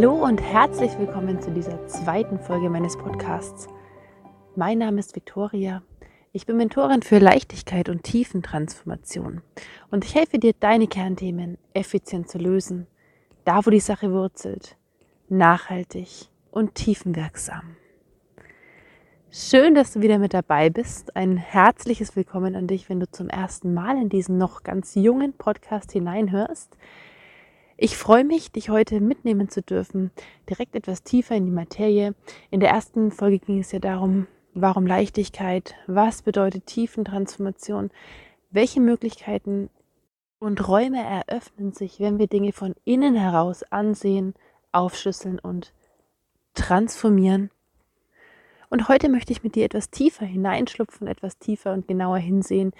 Hallo und herzlich willkommen zu dieser zweiten Folge meines Podcasts. Mein Name ist Viktoria. Ich bin Mentorin für Leichtigkeit und Tiefentransformation und ich helfe dir, deine Kernthemen effizient zu lösen, da wo die Sache wurzelt, nachhaltig und tiefenwirksam. Schön, dass du wieder mit dabei bist. Ein herzliches Willkommen an dich, wenn du zum ersten Mal in diesen noch ganz jungen Podcast hineinhörst. Ich freue mich, dich heute mitnehmen zu dürfen, direkt etwas tiefer in die Materie. In der ersten Folge ging es ja darum, warum Leichtigkeit, was bedeutet Tiefentransformation, welche Möglichkeiten und Räume eröffnen sich, wenn wir Dinge von innen heraus ansehen, aufschlüsseln und transformieren. Und heute möchte ich mit dir etwas tiefer hineinschlupfen, etwas tiefer und genauer hinsehen,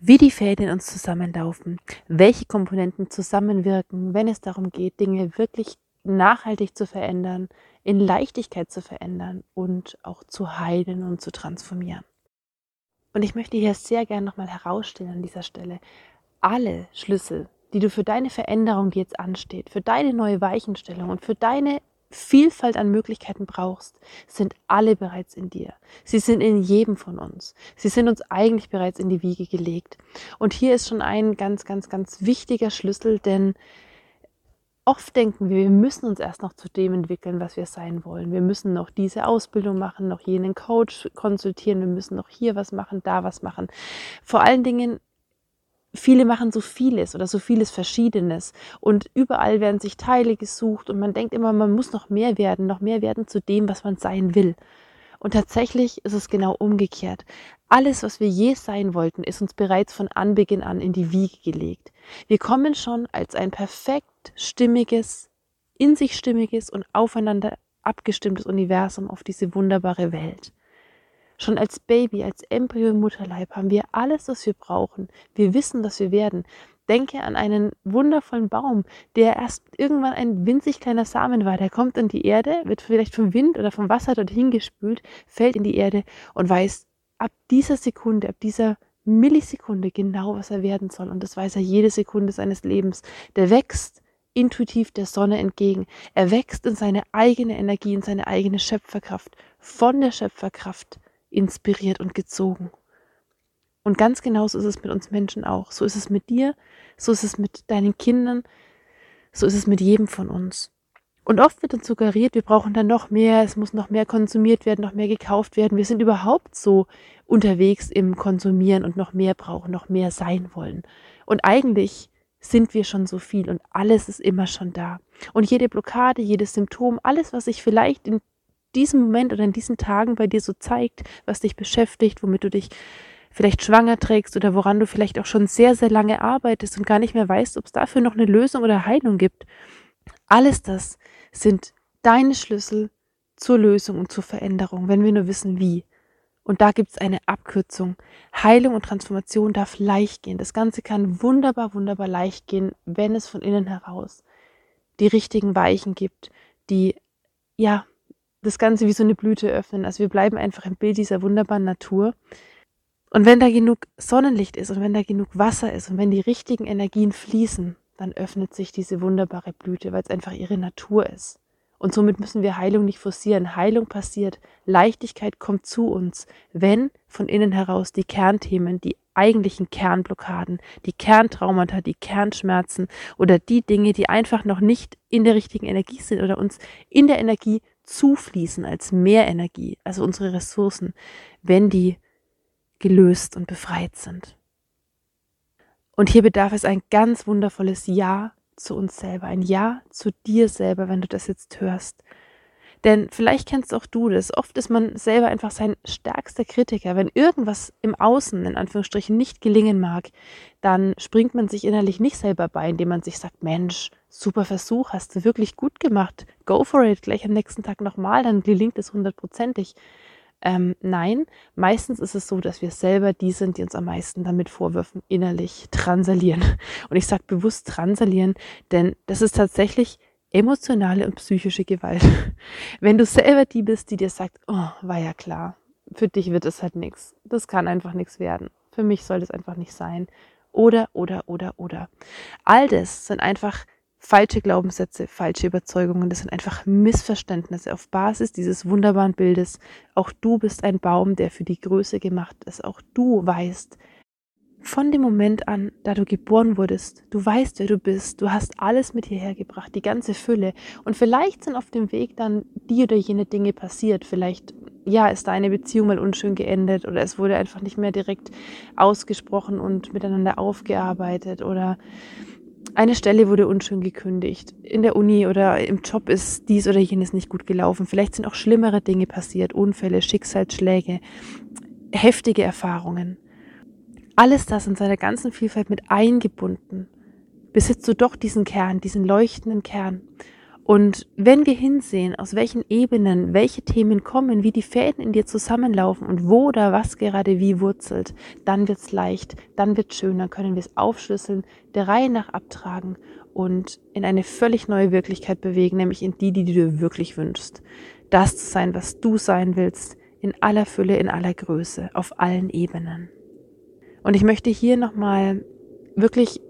wie die Fäden in uns zusammenlaufen, welche Komponenten zusammenwirken, wenn es darum geht, Dinge wirklich nachhaltig zu verändern, in Leichtigkeit zu verändern und auch zu heilen und zu transformieren. Und ich möchte hier sehr gerne nochmal herausstellen an dieser Stelle, alle Schlüssel, die du für deine Veränderung, die jetzt ansteht, für deine neue Weichenstellung und für deine Vielfalt an Möglichkeiten brauchst, sind alle bereits in dir. Sie sind in jedem von uns. Sie sind uns eigentlich bereits in die Wiege gelegt. Und hier ist schon ein ganz, ganz, ganz wichtiger Schlüssel, denn oft denken wir, wir müssen uns erst noch zu dem entwickeln, was wir sein wollen. Wir müssen noch diese Ausbildung machen, noch jenen Coach konsultieren, wir müssen noch hier was machen, da was machen. Vor allen Dingen viele machen so vieles oder so vieles Verschiedenes und überall werden sich Teile gesucht und man denkt immer, man muss noch mehr werden, noch mehr werden zu dem, was man sein will. Und tatsächlich ist es genau umgekehrt. Alles, was wir je sein wollten, ist uns bereits von Anbeginn an in die Wiege gelegt. Wir kommen schon als ein perfekt stimmiges, in sich stimmiges und aufeinander abgestimmtes Universum auf diese wunderbare Welt. Schon als Baby, als Embryo im Mutterleib haben wir alles, was wir brauchen. Wir wissen, was wir werden. Denke an einen wundervollen Baum, der erst irgendwann ein winzig kleiner Samen war. Der kommt in die Erde, wird vielleicht vom Wind oder vom Wasser dorthin gespült, fällt in die Erde und weiß ab dieser Sekunde, ab dieser Millisekunde genau, was er werden soll. Und das weiß er jede Sekunde seines Lebens. Der wächst intuitiv der Sonne entgegen. Er wächst in seine eigene Energie, in seine eigene Schöpferkraft. Von der Schöpferkraft inspiriert und gezogen. Und ganz genauso ist es mit uns Menschen auch. So ist es mit dir, so ist es mit deinen Kindern, so ist es mit jedem von uns. Und oft wird uns suggeriert, wir brauchen dann noch mehr, es muss noch mehr konsumiert werden, noch mehr gekauft werden. Wir sind überhaupt so unterwegs im Konsumieren und noch mehr brauchen, noch mehr sein wollen. Und eigentlich sind wir schon so viel und alles ist immer schon da. Und jede Blockade, jedes Symptom, alles, was sich vielleicht in diesem Moment oder in diesen Tagen bei dir so zeigt, was dich beschäftigt, womit du dich vielleicht schwanger trägst oder woran du vielleicht auch schon sehr, sehr lange arbeitest und gar nicht mehr weißt, ob es dafür noch eine Lösung oder Heilung gibt. Alles das sind deine Schlüssel zur Lösung und zur Veränderung, wenn wir nur wissen, wie. Und da gibt es eine Abkürzung. Heilung und Transformation darf leicht gehen. Das Ganze kann wunderbar, wunderbar leicht gehen, wenn es von innen heraus die richtigen Weichen gibt, die ja das Ganze wie so eine Blüte öffnen. Also wir bleiben einfach im Bild dieser wunderbaren Natur. Und wenn da genug Sonnenlicht ist und wenn da genug Wasser ist und wenn die richtigen Energien fließen, dann öffnet sich diese wunderbare Blüte, weil es einfach ihre Natur ist. Und somit müssen wir Heilung nicht forcieren. Heilung passiert. Leichtigkeit kommt zu uns, wenn von innen heraus die Kernthemen, die eigentlichen Kernblockaden, die Kerntraumata, die Kernschmerzen oder die Dinge, die einfach noch nicht in der richtigen Energie sind oder uns in der Energie zufließen als Mehrenergie, also unsere Ressourcen, wenn die gelöst und befreit sind. Und hier bedarf es ein ganz wundervolles Ja zu uns selber, ein Ja zu dir selber, wenn du das jetzt hörst. Denn vielleicht kennst auch du das. Oft ist man selber einfach sein stärkster Kritiker. Wenn irgendwas im Außen, in Anführungsstrichen, nicht gelingen mag, dann springt man sich innerlich nicht selber bei, indem man sich sagt, Mensch, super Versuch, hast du wirklich gut gemacht. Go for it, gleich am nächsten Tag nochmal, dann gelingt es hundertprozentig. Ähm, nein, meistens ist es so, dass wir selber die sind, die uns am meisten damit Vorwürfen innerlich transalieren. Und ich sage bewusst transalieren, denn das ist tatsächlich emotionale und psychische Gewalt. Wenn du selber die bist, die dir sagt, oh, war ja klar, für dich wird es halt nichts. Das kann einfach nichts werden. Für mich soll das einfach nicht sein. Oder, oder, oder, oder. All das sind einfach falsche Glaubenssätze, falsche Überzeugungen. Das sind einfach Missverständnisse auf Basis dieses wunderbaren Bildes. Auch du bist ein Baum, der für die Größe gemacht ist. Auch du weißt, von dem Moment an, da du geboren wurdest, du weißt, wer du bist, du hast alles mit hierher gebracht, die ganze Fülle. Und vielleicht sind auf dem Weg dann die oder jene Dinge passiert. Vielleicht, ja, ist deine Beziehung mal unschön geendet oder es wurde einfach nicht mehr direkt ausgesprochen und miteinander aufgearbeitet oder eine Stelle wurde unschön gekündigt. In der Uni oder im Job ist dies oder jenes nicht gut gelaufen. Vielleicht sind auch schlimmere Dinge passiert, Unfälle, Schicksalsschläge, heftige Erfahrungen. Alles das in seiner ganzen Vielfalt mit eingebunden, besitzt du doch diesen Kern, diesen leuchtenden Kern. Und wenn wir hinsehen, aus welchen Ebenen welche Themen kommen, wie die Fäden in dir zusammenlaufen und wo oder was gerade wie wurzelt, dann wird's leicht, dann wird's schön, dann können wir es aufschlüsseln, der Reihe nach abtragen und in eine völlig neue Wirklichkeit bewegen, nämlich in die, die du dir wirklich wünschst. Das zu sein, was du sein willst, in aller Fülle, in aller Größe, auf allen Ebenen. Und ich möchte hier nochmal wirklich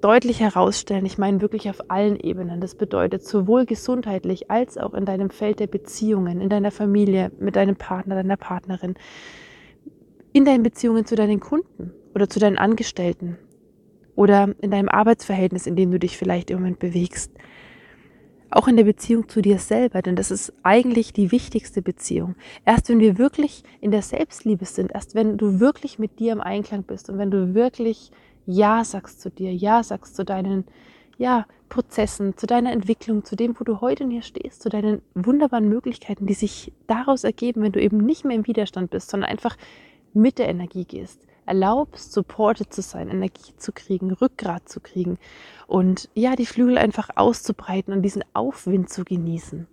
deutlich herausstellen. Ich meine wirklich auf allen Ebenen. Das bedeutet sowohl gesundheitlich als auch in deinem Feld der Beziehungen, in deiner Familie, mit deinem Partner, deiner Partnerin, in deinen Beziehungen zu deinen Kunden oder zu deinen Angestellten oder in deinem Arbeitsverhältnis, in dem du dich vielleicht im Moment bewegst. Auch in der Beziehung zu dir selber, denn das ist eigentlich die wichtigste Beziehung. Erst wenn wir wirklich in der Selbstliebe sind, erst wenn du wirklich mit dir im Einklang bist und wenn du wirklich ja sagst zu dir, Ja sagst zu deinen ja, Prozessen, zu deiner Entwicklung, zu dem, wo du heute und hier stehst, zu deinen wunderbaren Möglichkeiten, die sich daraus ergeben, wenn du eben nicht mehr im Widerstand bist, sondern einfach mit der Energie gehst. Erlaubst, supported zu sein, Energie zu kriegen, Rückgrat zu kriegen und ja, die Flügel einfach auszubreiten und diesen Aufwind zu genießen.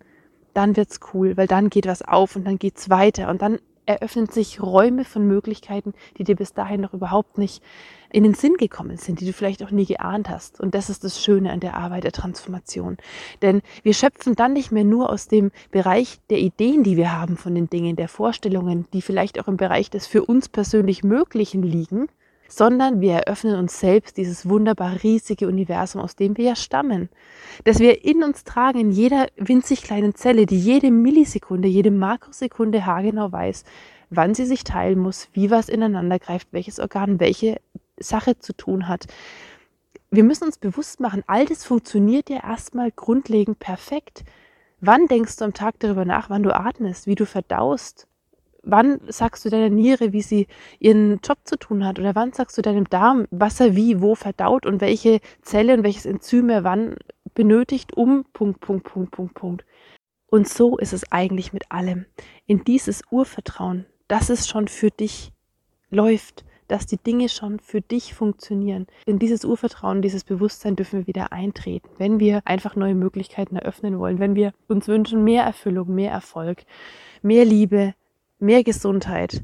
Dann wird's cool, weil dann geht was auf und dann geht's weiter und dann eröffnen sich Räume von Möglichkeiten, die dir bis dahin noch überhaupt nicht in den Sinn gekommen sind, die du vielleicht auch nie geahnt hast. Und das ist das Schöne an der Arbeit der Transformation. Denn wir schöpfen dann nicht mehr nur aus dem Bereich der Ideen, die wir haben von den Dingen, der Vorstellungen, die vielleicht auch im Bereich des für uns persönlich Möglichen liegen, sondern wir eröffnen uns selbst dieses wunderbar riesige Universum, aus dem wir ja stammen, das wir in uns tragen, in jeder winzig kleinen Zelle, die jede Millisekunde, jede Makrosekunde haargenau weiß, wann sie sich teilen muss, wie was ineinander greift, welches Organ welche Sache zu tun hat. Wir müssen uns bewusst machen, all das funktioniert ja erstmal grundlegend perfekt. Wann denkst du am Tag darüber nach, wann du atmest, wie du verdaust, wann sagst du deiner Niere, wie sie ihren Job zu tun hat? Oder wann sagst du deinem Darm, was er wie, wo verdaut und welche Zelle und welches Enzym er wann benötigt, um Punkt, Punkt, Punkt, Punkt, Punkt. Und so ist es eigentlich mit allem. In dieses Urvertrauen, dass es schon für dich läuft, dass die Dinge schon für dich funktionieren. In dieses Urvertrauen, dieses Bewusstsein dürfen wir wieder eintreten, wenn wir einfach neue Möglichkeiten eröffnen wollen, wenn wir uns wünschen mehr Erfüllung, mehr Erfolg, mehr Liebe, mehr Gesundheit,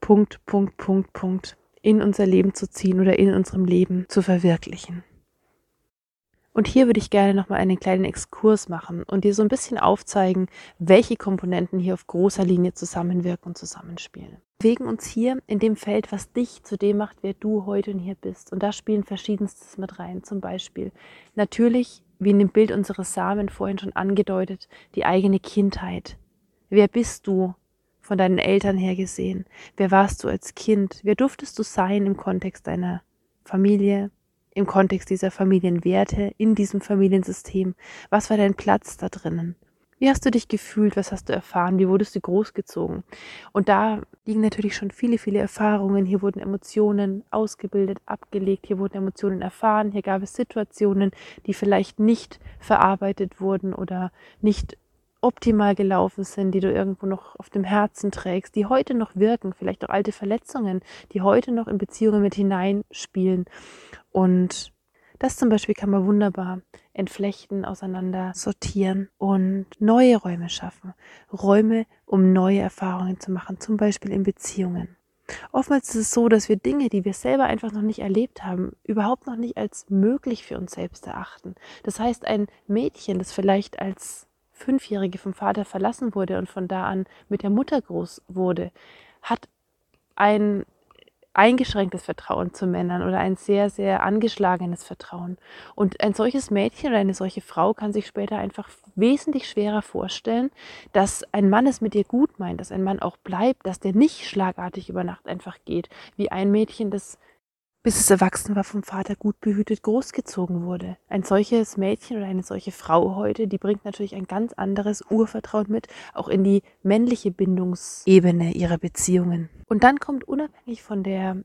Punkt, Punkt, Punkt, Punkt, in unser Leben zu ziehen oder in unserem Leben zu verwirklichen. Und hier würde ich gerne nochmal einen kleinen Exkurs machen und dir so ein bisschen aufzeigen, welche Komponenten hier auf großer Linie zusammenwirken und zusammenspielen. Wir bewegen uns hier in dem Feld, was dich zu dem macht, wer du heute und hier bist. Und da spielen verschiedenstes mit rein. Zum Beispiel natürlich, wie in dem Bild unseres Samen vorhin schon angedeutet, die eigene Kindheit. Wer bist du? Von deinen Eltern her gesehen? Wer warst du als Kind? Wer durftest du sein im Kontext deiner Familie, im Kontext dieser Familienwerte, in diesem Familiensystem? Was war dein Platz da drinnen? Wie hast du dich gefühlt? Was hast du erfahren? Wie wurdest du großgezogen? Und da liegen natürlich schon viele, viele Erfahrungen. Hier wurden Emotionen ausgebildet, abgelegt. Hier wurden Emotionen erfahren. Hier gab es Situationen, die vielleicht nicht verarbeitet wurden oder nicht optimal gelaufen sind, die du irgendwo noch auf dem Herzen trägst, die heute noch wirken, vielleicht auch alte Verletzungen, die heute noch in Beziehungen mit hineinspielen. Und das zum Beispiel kann man wunderbar entflechten, auseinander sortieren und neue Räume schaffen. Räume, um neue Erfahrungen zu machen, zum Beispiel in Beziehungen. Oftmals ist es so, dass wir Dinge, die wir selber einfach noch nicht erlebt haben, überhaupt noch nicht als möglich für uns selbst erachten. Das heißt, ein Mädchen, das vielleicht als Fünfjährige vom Vater verlassen wurde und von da an mit der Mutter groß wurde, hat ein eingeschränktes Vertrauen zu Männern oder ein sehr, sehr angeschlagenes Vertrauen. Und ein solches Mädchen oder eine solche Frau kann sich später einfach wesentlich schwerer vorstellen, dass ein Mann es mit ihr gut meint, dass ein Mann auch bleibt, dass der nicht schlagartig über Nacht einfach geht, wie ein Mädchen, das bis es erwachsen war, vom Vater gut behütet großgezogen wurde. Ein solches Mädchen oder eine solche Frau heute, die bringt natürlich ein ganz anderes Urvertrauen mit, auch in die männliche Bindungsebene ihrer Beziehungen. Und dann kommt unabhängig von der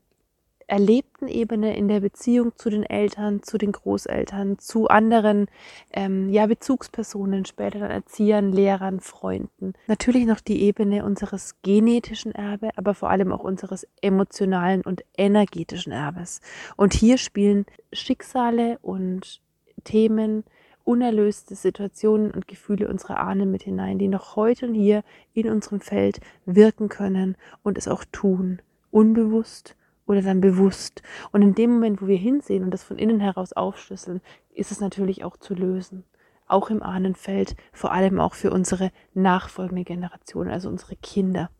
erlebten Ebene in der Beziehung zu den Eltern, zu den Großeltern, zu anderen ähm, ja, Bezugspersonen, später dann Erziehern, Lehrern, Freunden. Natürlich noch die Ebene unseres genetischen Erbes, aber vor allem auch unseres emotionalen und energetischen Erbes. Und hier spielen Schicksale und Themen, unerlöste Situationen und Gefühle unserer Ahnen mit hinein, die noch heute und hier in unserem Feld wirken können und es auch tun, unbewusst oder dann bewusst. Und in dem Moment, wo wir hinsehen und das von innen heraus aufschlüsseln, ist es natürlich auch zu lösen. Auch im Ahnenfeld, vor allem auch für unsere nachfolgende Generation, also unsere Kinder.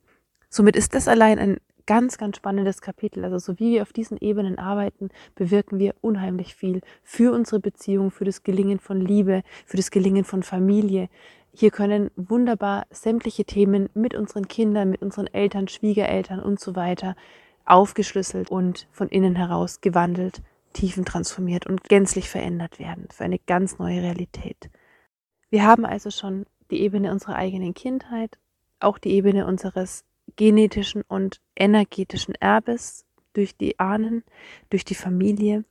Somit ist das allein ein ganz, ganz spannendes Kapitel. Also so wie wir auf diesen Ebenen arbeiten, bewirken wir unheimlich viel für unsere Beziehung, für das Gelingen von Liebe, für das Gelingen von Familie. Hier können wunderbar sämtliche Themen mit unseren Kindern, mit unseren Eltern, Schwiegereltern und so weiter aufgeschlüsselt und von innen heraus gewandelt, tiefentransformiert und gänzlich verändert werden für eine ganz neue Realität. Wir haben also schon die Ebene unserer eigenen Kindheit, auch die Ebene unseres genetischen und energetischen Erbes durch die Ahnen, durch die Familie.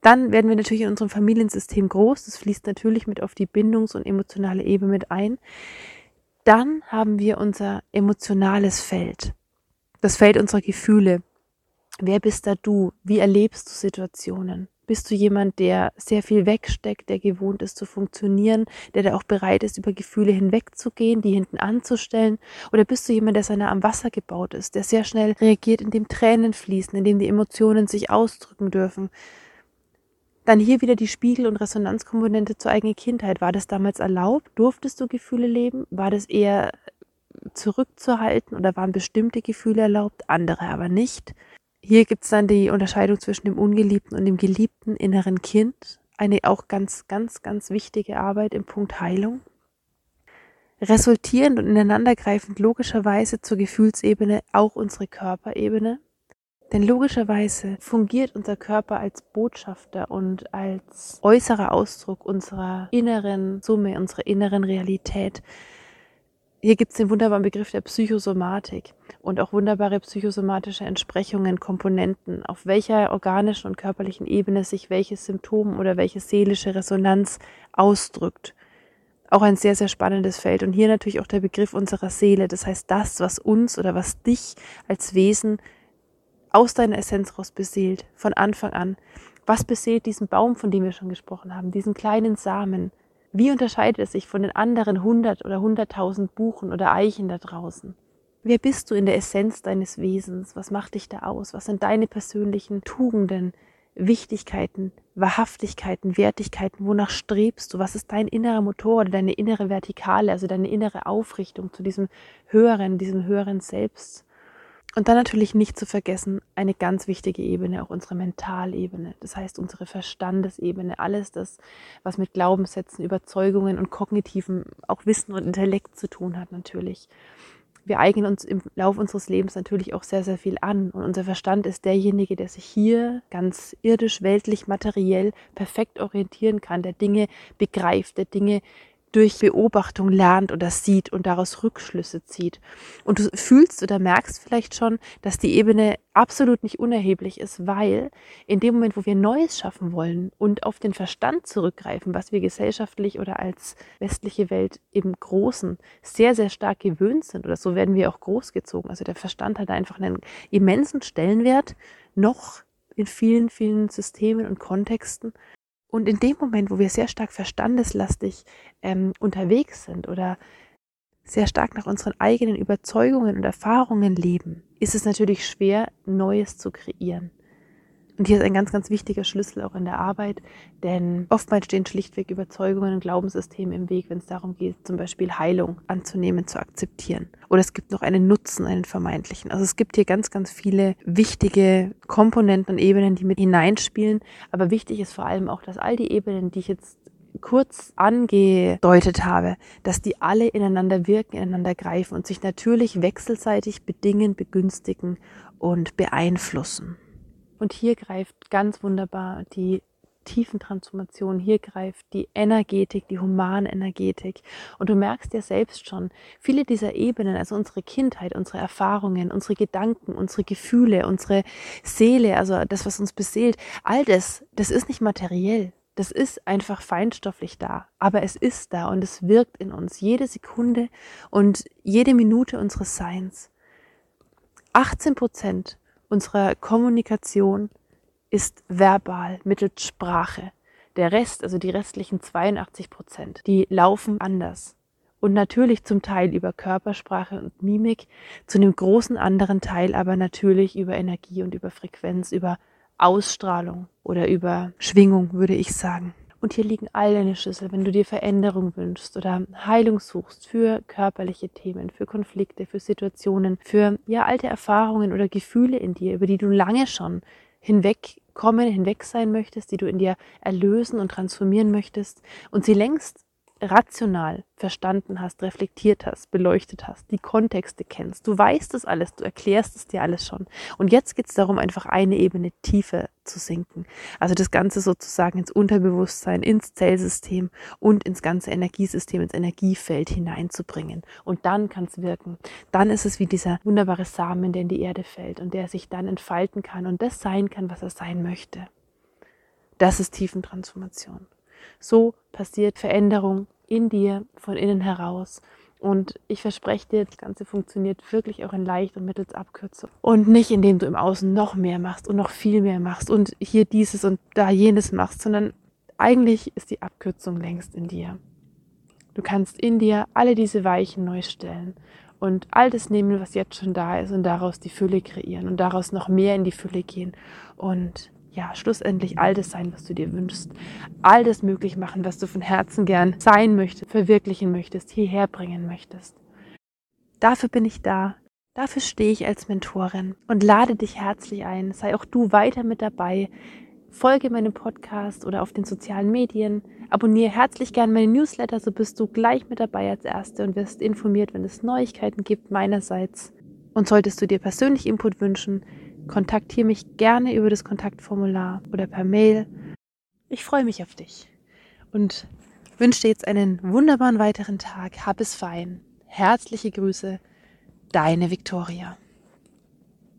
Dann werden wir natürlich in unserem Familiensystem groß. Das fließt natürlich mit auf die bindungs- und emotionale Ebene mit ein. Dann haben wir unser emotionales Feld das Feld unserer Gefühle. Wer bist da du? Wie erlebst du Situationen? Bist du jemand, der sehr viel wegsteckt, der gewohnt ist zu funktionieren, der da auch bereit ist, über Gefühle hinwegzugehen, die hinten anzustellen? Oder bist du jemand, der nah am Wasser gebaut ist, der sehr schnell reagiert, indem Tränen fließen, indem die Emotionen sich ausdrücken dürfen? Dann hier wieder die Spiegel- und Resonanzkomponente zur eigenen Kindheit. War das damals erlaubt? Durftest du Gefühle leben? War das eher zurückzuhalten oder waren bestimmte Gefühle erlaubt, andere aber nicht. Hier gibt es dann die Unterscheidung zwischen dem ungeliebten und dem geliebten inneren Kind. Eine auch ganz, ganz, ganz wichtige Arbeit im Punkt Heilung. Resultierend und ineinandergreifend logischerweise zur Gefühlsebene auch unsere Körperebene. Denn logischerweise fungiert unser Körper als Botschafter und als äußerer Ausdruck unserer inneren Summe, unserer inneren Realität. Hier gibt es den wunderbaren Begriff der Psychosomatik und auch wunderbare psychosomatische Entsprechungen, Komponenten, auf welcher organischen und körperlichen Ebene sich welches Symptom oder welche seelische Resonanz ausdrückt. Auch ein sehr, sehr spannendes Feld. Und hier natürlich auch der Begriff unserer Seele. Das heißt, das, was uns oder was dich als Wesen aus deiner Essenz raus beseelt, von Anfang an. Was beseelt diesen Baum, von dem wir schon gesprochen haben, diesen kleinen Samen? Wie unterscheidet es sich von den anderen hundert oder hunderttausend Buchen oder Eichen da draußen? Wer bist du in der Essenz deines Wesens? Was macht dich da aus? Was sind deine persönlichen Tugenden, Wichtigkeiten, Wahrhaftigkeiten, Wertigkeiten? Wonach strebst du? Was ist dein innerer Motor oder deine innere Vertikale, also deine innere Aufrichtung zu diesem höheren, diesem höheren Selbst? Und dann natürlich nicht zu vergessen, eine ganz wichtige Ebene, auch unsere Mentalebene, das heißt unsere Verstandesebene, alles das, was mit Glaubenssätzen, Überzeugungen und kognitiven, auch Wissen und Intellekt zu tun hat natürlich. Wir eignen uns im Laufe unseres Lebens natürlich auch sehr, sehr viel an. Und unser Verstand ist derjenige, der sich hier ganz irdisch, weltlich, materiell perfekt orientieren kann, der Dinge begreift, der Dinge durch Beobachtung lernt oder sieht und daraus Rückschlüsse zieht. Und du fühlst oder merkst vielleicht schon, dass die Ebene absolut nicht unerheblich ist, weil in dem Moment, wo wir Neues schaffen wollen und auf den Verstand zurückgreifen, was wir gesellschaftlich oder als westliche Welt im Großen sehr, sehr stark gewöhnt sind, oder so werden wir auch großgezogen. Also der Verstand hat einfach einen immensen Stellenwert, noch in vielen, vielen Systemen und Kontexten. Und in dem Moment, wo wir sehr stark verstandeslastig ähm, unterwegs sind oder sehr stark nach unseren eigenen Überzeugungen und Erfahrungen leben, ist es natürlich schwer, Neues zu kreieren. Und hier ist ein ganz, ganz wichtiger Schlüssel auch in der Arbeit, denn oftmals stehen schlichtweg Überzeugungen und Glaubenssysteme im Weg, wenn es darum geht, zum Beispiel Heilung anzunehmen, zu akzeptieren. Oder es gibt noch einen Nutzen, einen vermeintlichen. Also es gibt hier ganz, ganz viele wichtige Komponenten und Ebenen, die mit hineinspielen. Aber wichtig ist vor allem auch, dass all die Ebenen, die ich jetzt kurz angedeutet habe, dass die alle ineinander wirken, ineinander greifen und sich natürlich wechselseitig bedingen, begünstigen und beeinflussen. Und hier greift ganz wunderbar die Tiefentransformation, hier greift die Energetik, die Humanenergetik. Und du merkst ja selbst schon, viele dieser Ebenen, also unsere Kindheit, unsere Erfahrungen, unsere Gedanken, unsere Gefühle, unsere Seele, also das, was uns beseelt, all das, das ist nicht materiell. Das ist einfach feinstofflich da, aber es ist da und es wirkt in uns jede Sekunde und jede Minute unseres Seins. 18 Prozent unserer Kommunikation ist verbal mittels Sprache. Der Rest, also die restlichen 82 Prozent, die laufen anders. Und natürlich zum Teil über Körpersprache und Mimik, zu einem großen anderen Teil aber natürlich über Energie und über Frequenz, über Ausstrahlung oder über Schwingung, würde ich sagen. Und hier liegen all deine Schlüssel, wenn du dir Veränderung wünschst oder Heilung suchst für körperliche Themen, für Konflikte, für Situationen, für ja alte Erfahrungen oder Gefühle in dir, über die du lange schon hinwegkommen, hinweg sein möchtest, die du in dir erlösen und transformieren möchtest. Und sie längst rational verstanden hast, reflektiert hast, beleuchtet hast, die Kontexte kennst. Du weißt es alles, du erklärst es dir alles schon. Und jetzt geht es darum, einfach eine Ebene tiefer zu sinken. Also das Ganze sozusagen ins Unterbewusstsein, ins Zellsystem und ins ganze Energiesystem, ins Energiefeld hineinzubringen. Und dann kann es wirken. Dann ist es wie dieser wunderbare Samen, der in die Erde fällt und der sich dann entfalten kann und das sein kann, was er sein möchte. Das ist Tiefentransformation. So passiert Veränderung in dir, von innen heraus. Und ich verspreche dir, das Ganze funktioniert wirklich auch in leicht und mittels Abkürzung. Und nicht, indem du im Außen noch mehr machst und noch viel mehr machst und hier dieses und da jenes machst, sondern eigentlich ist die Abkürzung längst in dir. Du kannst in dir alle diese Weichen neu stellen und all das nehmen, was jetzt schon da ist und daraus die Fülle kreieren und daraus noch mehr in die Fülle gehen und ja, schlussendlich all das sein, was du dir wünschst. All das möglich machen, was du von Herzen gern sein möchtest, verwirklichen möchtest, hierher bringen möchtest. Dafür bin ich da. Dafür stehe ich als Mentorin und lade dich herzlich ein. Sei auch du weiter mit dabei. Folge meinem Podcast oder auf den sozialen Medien. Abonniere herzlich gern meine Newsletter, so bist du gleich mit dabei als Erste und wirst informiert, wenn es Neuigkeiten gibt meinerseits. Und solltest du dir persönlich Input wünschen, kontaktiere mich gerne über das Kontaktformular oder per Mail. Ich freue mich auf dich und wünsche dir jetzt einen wunderbaren weiteren Tag. Hab es fein. Herzliche Grüße, deine Viktoria.